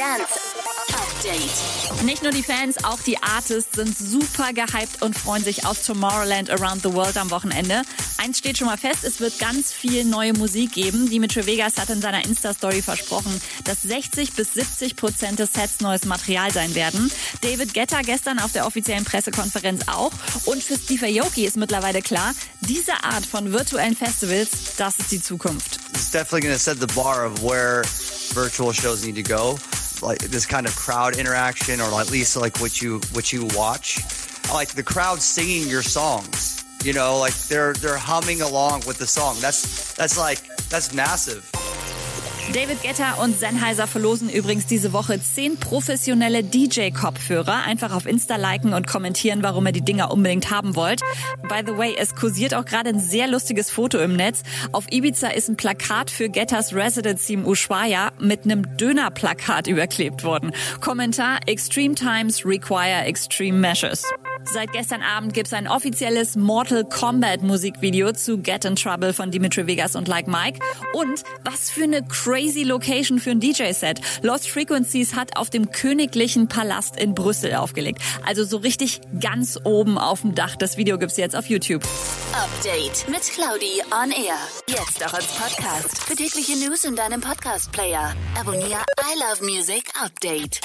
Dance Update. Nicht nur die Fans, auch die Artists sind super gehypt und freuen sich auf Tomorrowland Around the World am Wochenende. Eins steht schon mal fest, es wird ganz viel neue Musik geben. Dimitri Vegas hat in seiner Insta-Story versprochen, dass 60 bis 70 Prozent des Sets neues Material sein werden. David Guetta gestern auf der offiziellen Pressekonferenz auch. Und für Steve Aoki ist mittlerweile klar, diese Art von virtuellen Festivals, das ist die Zukunft. It's definitely going to set the bar of where virtual shows need to go. Like this kind of crowd interaction, or at least like what you what you watch, like the crowd singing your songs. You know, like they're they're humming along with the song. That's that's like that's massive. David Guetta und Sennheiser verlosen übrigens diese Woche zehn professionelle DJ-Kopfhörer. Einfach auf Insta liken und kommentieren, warum ihr die Dinger unbedingt haben wollt. By the way, es kursiert auch gerade ein sehr lustiges Foto im Netz. Auf Ibiza ist ein Plakat für Gettas Residency im Ushuaia mit einem Dönerplakat überklebt worden. Kommentar Extreme Times require extreme measures. Seit gestern Abend gibt's ein offizielles Mortal Kombat Musikvideo zu Get in Trouble von Dimitri Vegas und Like Mike. Und was für eine crazy Location für ein DJ-Set. Lost Frequencies hat auf dem Königlichen Palast in Brüssel aufgelegt. Also so richtig ganz oben auf dem Dach. Das Video gibt's jetzt auf YouTube. Update mit Claudi on Air. Jetzt auch als Podcast. Für tägliche News in deinem Podcast-Player. Abonniere I Love Music Update.